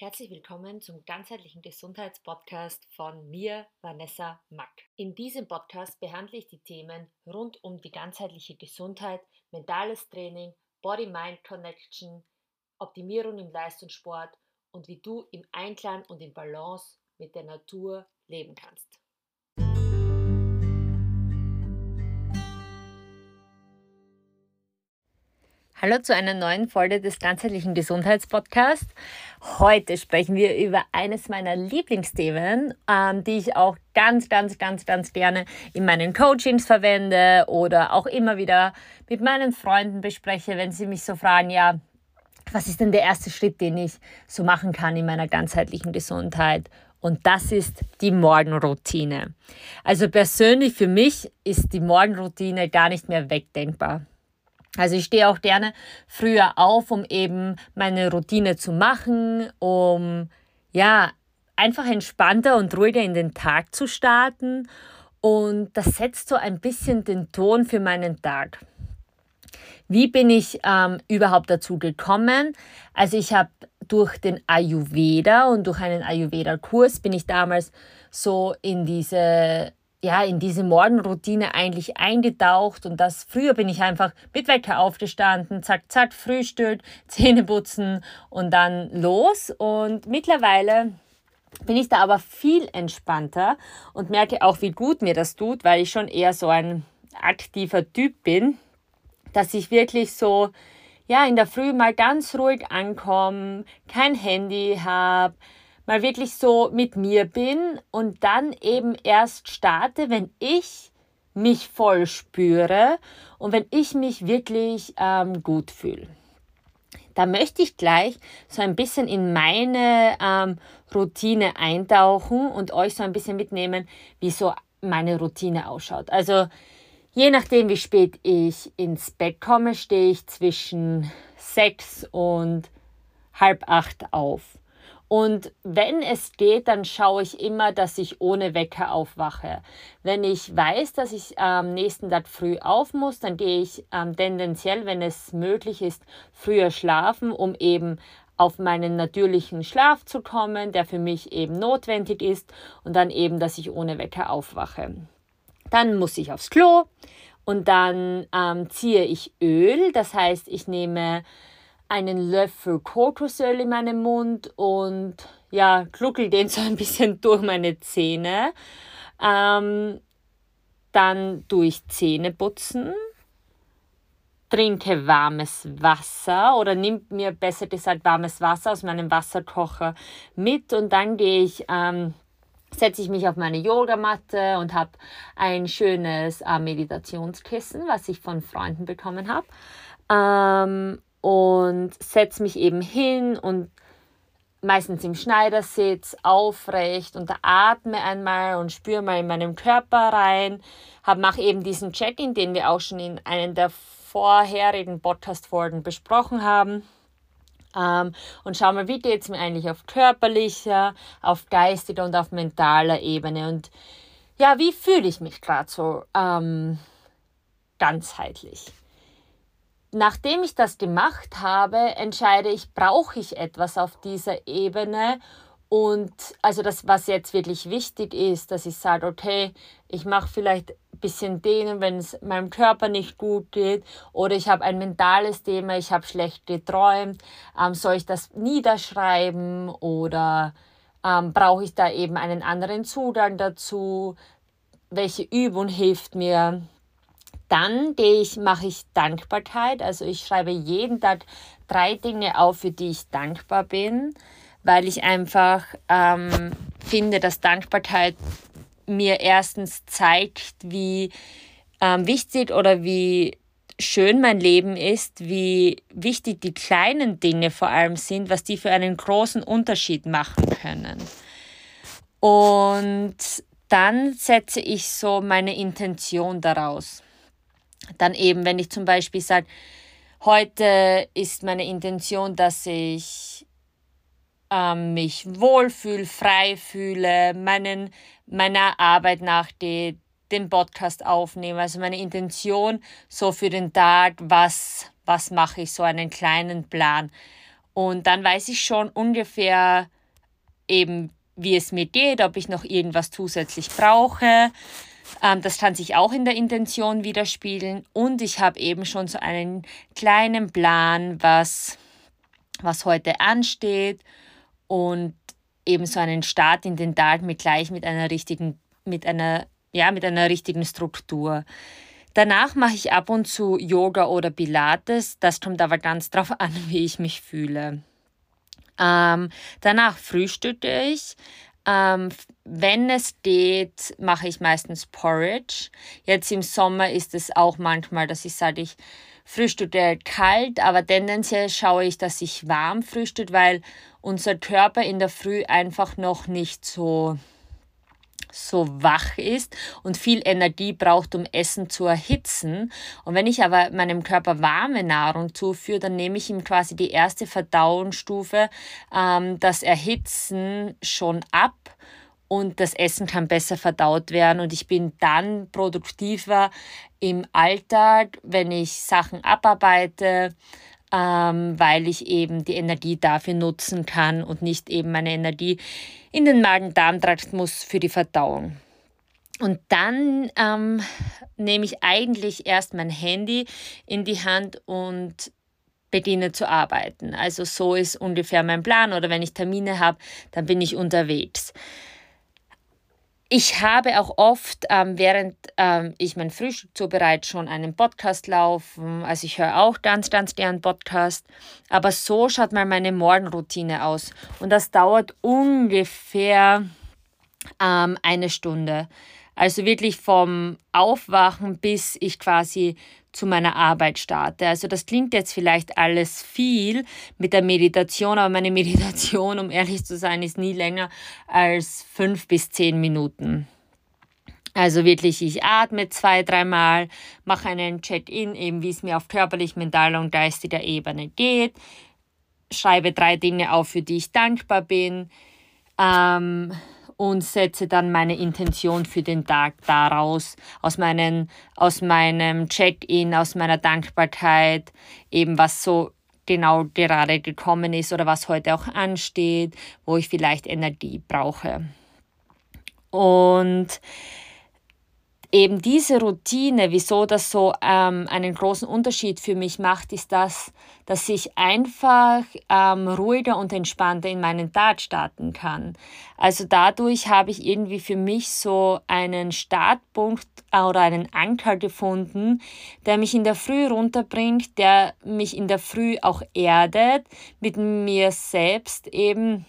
Herzlich willkommen zum ganzheitlichen Gesundheitspodcast von mir, Vanessa Mack. In diesem Podcast behandle ich die Themen rund um die ganzheitliche Gesundheit, mentales Training, Body-Mind-Connection, Optimierung im Leistungssport und wie du im Einklang und in Balance mit der Natur leben kannst. Hallo zu einer neuen Folge des ganzheitlichen Gesundheitspodcasts. Heute sprechen wir über eines meiner Lieblingsthemen, ähm, die ich auch ganz, ganz, ganz, ganz gerne in meinen Coachings verwende oder auch immer wieder mit meinen Freunden bespreche, wenn sie mich so fragen, ja, was ist denn der erste Schritt, den ich so machen kann in meiner ganzheitlichen Gesundheit? Und das ist die Morgenroutine. Also persönlich für mich ist die Morgenroutine gar nicht mehr wegdenkbar. Also ich stehe auch gerne früher auf, um eben meine Routine zu machen, um ja einfach entspannter und ruhiger in den Tag zu starten. Und das setzt so ein bisschen den Ton für meinen Tag. Wie bin ich ähm, überhaupt dazu gekommen? Also ich habe durch den Ayurveda und durch einen Ayurveda-Kurs bin ich damals so in diese ja, in diese Morgenroutine eigentlich eingetaucht und das früher bin ich einfach mit Wecker aufgestanden, zack, zack, Frühstück, Zähne putzen und dann los. Und mittlerweile bin ich da aber viel entspannter und merke auch, wie gut mir das tut, weil ich schon eher so ein aktiver Typ bin, dass ich wirklich so, ja, in der Früh mal ganz ruhig ankomme, kein Handy habe, mal wirklich so mit mir bin und dann eben erst starte, wenn ich mich voll spüre und wenn ich mich wirklich ähm, gut fühle. Da möchte ich gleich so ein bisschen in meine ähm, Routine eintauchen und euch so ein bisschen mitnehmen, wie so meine Routine ausschaut. Also je nachdem, wie spät ich ins Bett komme, stehe ich zwischen sechs und halb acht auf. Und wenn es geht, dann schaue ich immer, dass ich ohne Wecker aufwache. Wenn ich weiß, dass ich am nächsten Tag früh auf muss, dann gehe ich ähm, tendenziell, wenn es möglich ist, früher schlafen, um eben auf meinen natürlichen Schlaf zu kommen, der für mich eben notwendig ist und dann eben, dass ich ohne Wecker aufwache. Dann muss ich aufs Klo und dann ähm, ziehe ich Öl, das heißt, ich nehme einen Löffel Kokosöl in meinem Mund und ja, gluckel den so ein bisschen durch meine Zähne. Ähm, dann tue ich Zähne putzen, trinke warmes Wasser oder nimmt mir besser gesagt warmes Wasser aus meinem Wasserkocher mit und dann gehe ich, ähm, setze ich mich auf meine Yogamatte und habe ein schönes äh, Meditationskissen, was ich von Freunden bekommen habe. Ähm, und setze mich eben hin und meistens im Schneidersitz aufrecht und atme einmal und spüre mal in meinem Körper rein. Mache eben diesen Check-in, den wir auch schon in einem der vorherigen Podcast-Folgen besprochen haben. Ähm, und schau mal, wie geht es mir eigentlich auf körperlicher, auf geistiger und auf mentaler Ebene. Und ja, wie fühle ich mich gerade so ähm, ganzheitlich? Nachdem ich das gemacht habe, entscheide ich, brauche ich etwas auf dieser Ebene. Und also das, was jetzt wirklich wichtig ist, dass ich sage, okay, ich mache vielleicht ein bisschen dehnen, wenn es meinem Körper nicht gut geht oder ich habe ein mentales Thema, ich habe schlecht geträumt, ähm, soll ich das niederschreiben oder ähm, brauche ich da eben einen anderen Zugang dazu? Welche Übung hilft mir? Dann ich, mache ich Dankbarkeit. Also ich schreibe jeden Tag drei Dinge auf, für die ich dankbar bin, weil ich einfach ähm, finde, dass Dankbarkeit mir erstens zeigt, wie ähm, wichtig oder wie schön mein Leben ist, wie wichtig die kleinen Dinge vor allem sind, was die für einen großen Unterschied machen können. Und dann setze ich so meine Intention daraus. Dann eben, wenn ich zum Beispiel sage, heute ist meine Intention, dass ich ähm, mich wohlfühle, frei fühle, meinen, meiner Arbeit nachgehe, den Podcast aufnehme. Also meine Intention so für den Tag, was, was mache ich, so einen kleinen Plan. Und dann weiß ich schon ungefähr eben, wie es mir geht, ob ich noch irgendwas zusätzlich brauche. Ähm, das kann sich auch in der Intention widerspiegeln. Und ich habe eben schon so einen kleinen Plan, was, was heute ansteht und eben so einen Start in den Tag mit gleich mit einer richtigen, mit einer, ja, mit einer richtigen Struktur. Danach mache ich ab und zu Yoga oder Pilates. Das kommt aber ganz drauf an, wie ich mich fühle. Ähm, danach frühstücke ich. Ähm, wenn es geht, mache ich meistens Porridge. Jetzt im Sommer ist es auch manchmal, dass ich sage, ich frühstücke kalt, aber tendenziell schaue ich, dass ich warm frühstücke, weil unser Körper in der Früh einfach noch nicht so so wach ist und viel Energie braucht, um Essen zu erhitzen. Und wenn ich aber meinem Körper warme Nahrung zuführe, dann nehme ich ihm quasi die erste Verdauungsstufe, ähm, das Erhitzen schon ab und das Essen kann besser verdaut werden und ich bin dann produktiver im Alltag, wenn ich Sachen abarbeite, ähm, weil ich eben die Energie dafür nutzen kann und nicht eben meine Energie in den Magen-Darm-Trakt muss für die Verdauung. Und dann ähm, nehme ich eigentlich erst mein Handy in die Hand und beginne zu arbeiten. Also so ist ungefähr mein Plan oder wenn ich Termine habe, dann bin ich unterwegs. Ich habe auch oft, ähm, während ähm, ich mein Frühstück zubereite, schon einen Podcast laufen. Also ich höre auch ganz, ganz gern Podcast. Aber so schaut mal meine Morgenroutine aus. Und das dauert ungefähr ähm, eine Stunde. Also wirklich vom Aufwachen bis ich quasi zu meiner Arbeit starte. Also das klingt jetzt vielleicht alles viel mit der Meditation, aber meine Meditation, um ehrlich zu sein, ist nie länger als fünf bis zehn Minuten. Also wirklich, ich atme zwei, dreimal, mache einen Check-in, eben wie es mir auf körperlich, mentaler und geistiger Ebene geht, schreibe drei Dinge auf, für die ich dankbar bin. Ähm, und setze dann meine Intention für den Tag daraus, aus, meinen, aus meinem Check-in, aus meiner Dankbarkeit, eben was so genau gerade gekommen ist oder was heute auch ansteht, wo ich vielleicht Energie brauche. Und eben diese Routine, wieso das so ähm, einen großen Unterschied für mich macht, ist das, dass ich einfach ähm, ruhiger und entspannter in meinen Tag starten kann. Also dadurch habe ich irgendwie für mich so einen Startpunkt oder einen Anker gefunden, der mich in der Früh runterbringt, der mich in der Früh auch erdet, mit mir selbst eben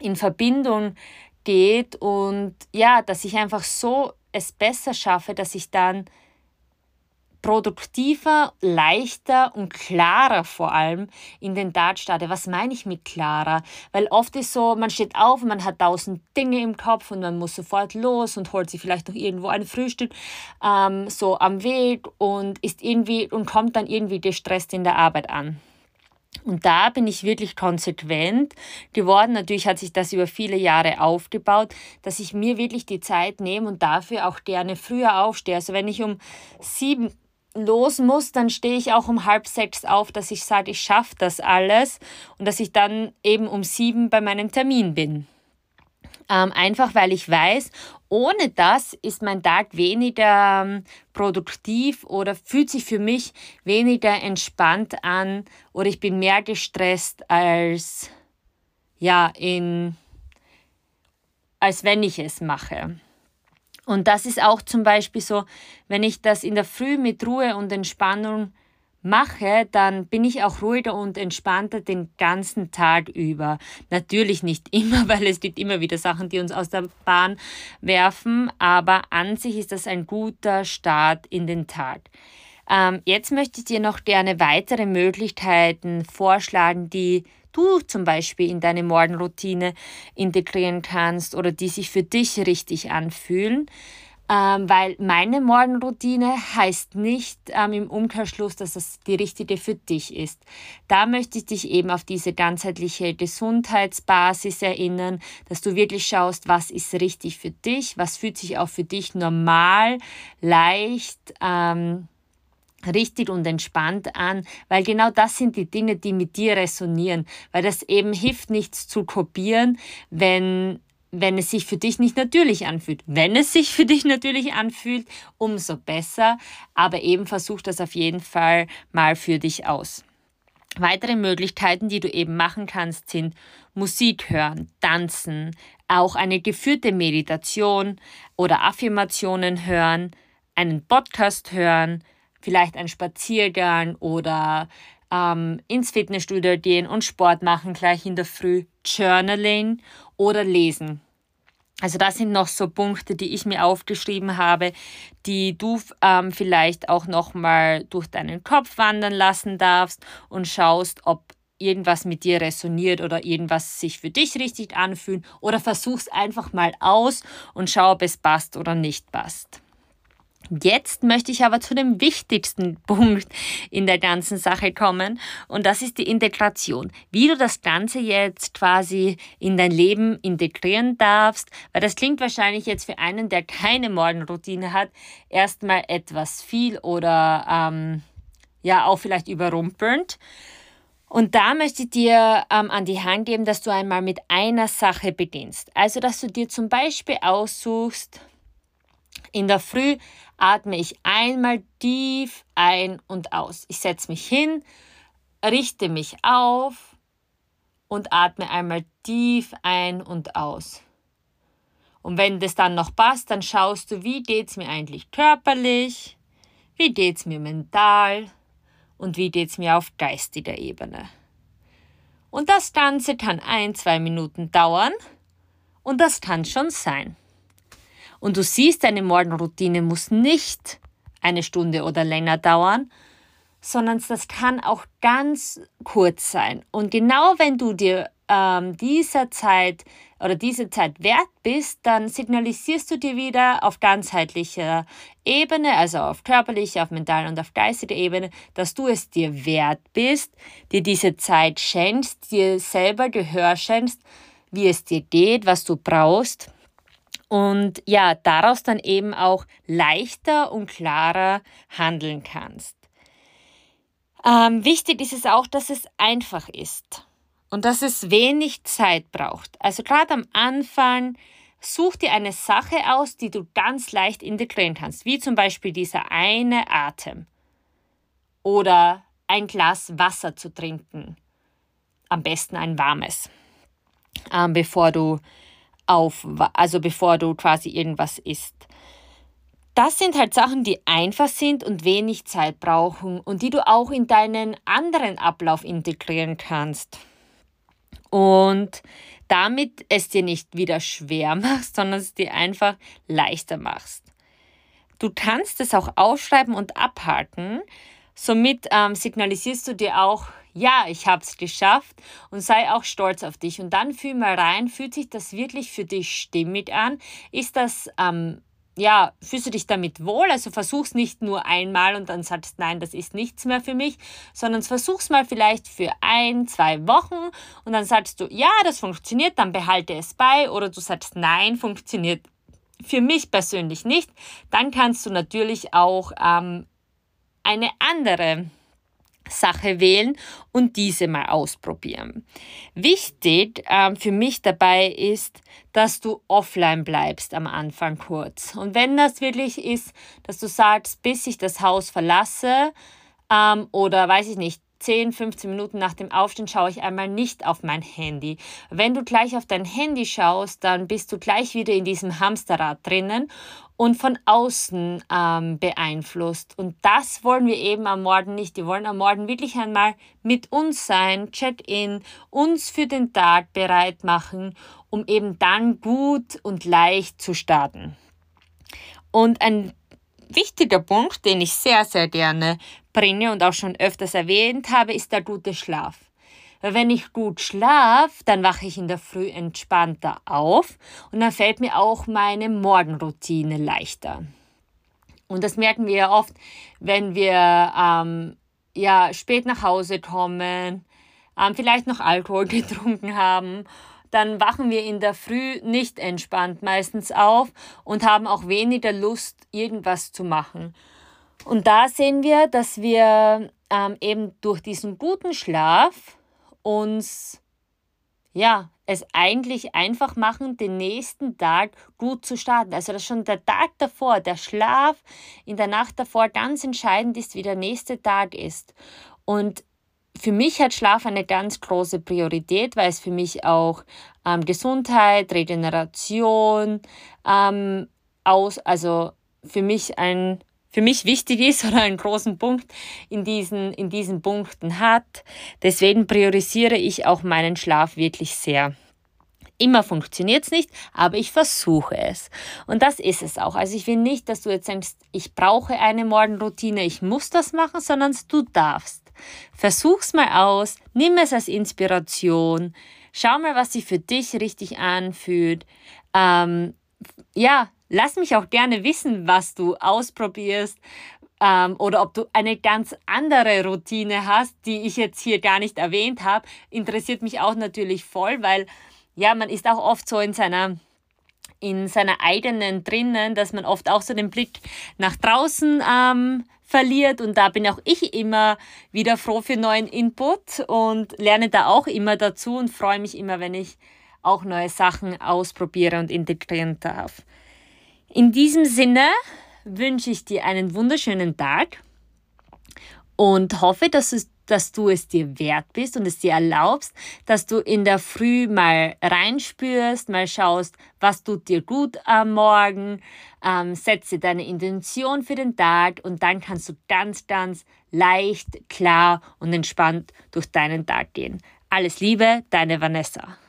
in Verbindung geht und ja, dass ich einfach so es besser schaffe, dass ich dann produktiver, leichter und klarer vor allem in den Tag starte. Was meine ich mit klarer? Weil oft ist so, man steht auf, man hat tausend Dinge im Kopf und man muss sofort los und holt sich vielleicht noch irgendwo ein Frühstück ähm, so am Weg und ist irgendwie und kommt dann irgendwie gestresst in der Arbeit an. Und da bin ich wirklich konsequent geworden. Natürlich hat sich das über viele Jahre aufgebaut, dass ich mir wirklich die Zeit nehme und dafür auch gerne früher aufstehe. Also wenn ich um sieben los muss, dann stehe ich auch um halb sechs auf, dass ich sage, ich schaffe das alles und dass ich dann eben um sieben bei meinem Termin bin. Ähm, einfach weil ich weiß, ohne das ist mein Tag weniger ähm, produktiv oder fühlt sich für mich weniger entspannt an oder ich bin mehr gestresst als ja in als wenn ich es mache. Und das ist auch zum Beispiel so, wenn ich das in der Früh mit Ruhe und Entspannung mache, dann bin ich auch ruhiger und entspannter den ganzen Tag über. Natürlich nicht immer, weil es gibt immer wieder Sachen, die uns aus der Bahn werfen, aber an sich ist das ein guter Start in den Tag. Ähm, jetzt möchte ich dir noch gerne weitere Möglichkeiten vorschlagen, die du zum Beispiel in deine Morgenroutine integrieren kannst oder die sich für dich richtig anfühlen ähm, weil meine Morgenroutine heißt nicht ähm, im Umkehrschluss, dass das die richtige für dich ist. Da möchte ich dich eben auf diese ganzheitliche Gesundheitsbasis erinnern, dass du wirklich schaust, was ist richtig für dich, was fühlt sich auch für dich normal, leicht, ähm, richtig und entspannt an, weil genau das sind die Dinge, die mit dir resonieren, weil das eben hilft nichts zu kopieren, wenn wenn es sich für dich nicht natürlich anfühlt. Wenn es sich für dich natürlich anfühlt, umso besser, aber eben versuch das auf jeden Fall mal für dich aus. Weitere Möglichkeiten, die du eben machen kannst, sind Musik hören, tanzen, auch eine geführte Meditation oder Affirmationen hören, einen Podcast hören, vielleicht einen Spaziergang oder ähm, ins Fitnessstudio gehen und Sport machen gleich in der Früh, Journaling oder lesen. Also das sind noch so Punkte, die ich mir aufgeschrieben habe, die du ähm, vielleicht auch nochmal durch deinen Kopf wandern lassen darfst und schaust, ob irgendwas mit dir resoniert oder irgendwas sich für dich richtig anfühlt oder versuch's einfach mal aus und schau, ob es passt oder nicht passt. Jetzt möchte ich aber zu dem wichtigsten Punkt in der ganzen Sache kommen und das ist die Integration. Wie du das Ganze jetzt quasi in dein Leben integrieren darfst, weil das klingt wahrscheinlich jetzt für einen, der keine Morgenroutine hat, erstmal etwas viel oder ähm, ja auch vielleicht überrumpelnd. Und da möchte ich dir ähm, an die Hand geben, dass du einmal mit einer Sache beginnst. Also, dass du dir zum Beispiel aussuchst, in der Früh atme ich einmal tief ein und aus. Ich setze mich hin, richte mich auf und atme einmal tief ein und aus. Und wenn das dann noch passt, dann schaust du, wie geht es mir eigentlich körperlich, wie geht es mir mental und wie geht es mir auf geistiger Ebene. Und das Ganze kann ein, zwei Minuten dauern und das kann schon sein. Und du siehst, deine Morgenroutine muss nicht eine Stunde oder länger dauern, sondern das kann auch ganz kurz sein. Und genau wenn du dir ähm, dieser Zeit oder diese Zeit wert bist, dann signalisierst du dir wieder auf ganzheitlicher Ebene, also auf körperlicher, auf mentaler und auf geistiger Ebene, dass du es dir wert bist, dir diese Zeit schenkst, dir selber Gehör schenkst, wie es dir geht, was du brauchst und ja, daraus dann eben auch leichter und klarer handeln kannst. Ähm, wichtig ist es auch, dass es einfach ist und dass es wenig Zeit braucht. Also gerade am Anfang such dir eine Sache aus, die du ganz leicht integrieren kannst, wie zum Beispiel dieser eine Atem oder ein Glas Wasser zu trinken, am besten ein warmes, ähm, bevor du auf, also bevor du quasi irgendwas isst. Das sind halt Sachen, die einfach sind und wenig Zeit brauchen und die du auch in deinen anderen Ablauf integrieren kannst. Und damit es dir nicht wieder schwer machst, sondern es dir einfach leichter machst. Du kannst es auch aufschreiben und abhaken. Somit ähm, signalisierst du dir auch, ja, ich habe es geschafft und sei auch stolz auf dich. Und dann fühl mal rein, fühlt sich das wirklich für dich stimmig an? Ist das, ähm, ja, fühlst du dich damit wohl? Also versuch's nicht nur einmal und dann sagst, nein, das ist nichts mehr für mich, sondern versuch's mal vielleicht für ein, zwei Wochen und dann sagst du, ja, das funktioniert, dann behalte es bei oder du sagst, nein, funktioniert für mich persönlich nicht. Dann kannst du natürlich auch ähm, eine andere Sache wählen und diese mal ausprobieren. Wichtig ähm, für mich dabei ist, dass du offline bleibst am Anfang kurz. Und wenn das wirklich ist, dass du sagst, bis ich das Haus verlasse ähm, oder weiß ich nicht, 10, 15 Minuten nach dem Aufstehen schaue ich einmal nicht auf mein Handy. Wenn du gleich auf dein Handy schaust, dann bist du gleich wieder in diesem Hamsterrad drinnen und von außen ähm, beeinflusst. Und das wollen wir eben am Morgen nicht. Wir wollen am Morgen wirklich einmal mit uns sein, Check-in, uns für den Tag bereit machen, um eben dann gut und leicht zu starten. Und ein wichtiger Punkt, den ich sehr, sehr gerne bringe und auch schon öfters erwähnt habe, ist der gute Schlaf. Weil wenn ich gut schlafe, dann wache ich in der Früh entspannter auf und dann fällt mir auch meine Morgenroutine leichter. Und das merken wir ja oft, wenn wir ähm, ja, spät nach Hause kommen, ähm, vielleicht noch Alkohol getrunken haben dann wachen wir in der Früh nicht entspannt meistens auf und haben auch weniger Lust, irgendwas zu machen. Und da sehen wir, dass wir ähm, eben durch diesen guten Schlaf uns ja, es eigentlich einfach machen, den nächsten Tag gut zu starten. Also dass schon der Tag davor, der Schlaf in der Nacht davor ganz entscheidend ist, wie der nächste Tag ist. Und für mich hat Schlaf eine ganz große Priorität, weil es für mich auch ähm, Gesundheit, Regeneration ähm, aus, also für mich ein für mich wichtig ist oder einen großen Punkt in diesen, in diesen Punkten hat. Deswegen priorisiere ich auch meinen Schlaf wirklich sehr. Immer funktioniert es nicht, aber ich versuche es. Und das ist es auch. Also ich will nicht, dass du jetzt denkst, ich brauche eine Morgenroutine, ich muss das machen, sondern du darfst. Versuch's mal aus, nimm es als Inspiration, schau mal, was sich für dich richtig anfühlt. Ähm, ja, Lass mich auch gerne wissen, was du ausprobierst ähm, oder ob du eine ganz andere Routine hast, die ich jetzt hier gar nicht erwähnt habe. Interessiert mich auch natürlich voll, weil ja, man ist auch oft so in seiner in seiner eigenen drinnen, dass man oft auch so den Blick nach draußen ähm, verliert. Und da bin auch ich immer wieder froh für neuen Input und lerne da auch immer dazu und freue mich immer, wenn ich auch neue Sachen ausprobiere und integrieren darf. In diesem Sinne wünsche ich dir einen wunderschönen Tag und hoffe, dass, es, dass du es dir wert bist und es dir erlaubst, dass du in der Früh mal reinspürst, mal schaust, was tut dir gut am Morgen, ähm, setze deine Intention für den Tag und dann kannst du ganz, ganz leicht, klar und entspannt durch deinen Tag gehen. Alles Liebe, deine Vanessa.